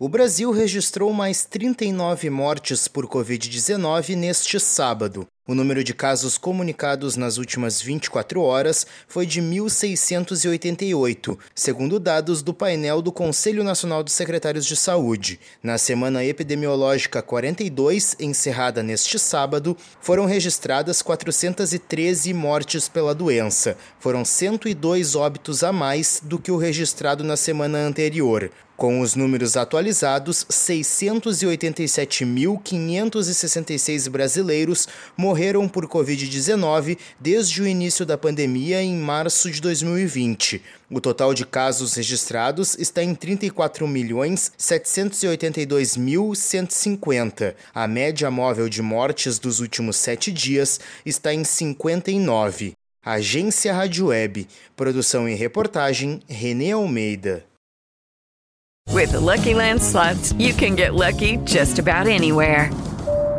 O Brasil registrou mais 39 mortes por Covid-19 neste sábado. O número de casos comunicados nas últimas 24 horas foi de 1.688, segundo dados do painel do Conselho Nacional dos Secretários de Saúde. Na semana epidemiológica 42, encerrada neste sábado, foram registradas 413 mortes pela doença. Foram 102 óbitos a mais do que o registrado na semana anterior. Com os números atualizados, 687.566 brasileiros morreram por Covid-19 desde o início da pandemia em março de 2020. O total de casos registrados está em 34.782.150. A média móvel de mortes dos últimos sete dias está em 59. Agência Rádio Web. Produção e reportagem Renê Almeida. With the Lucky Land slots, you can get lucky just about anywhere.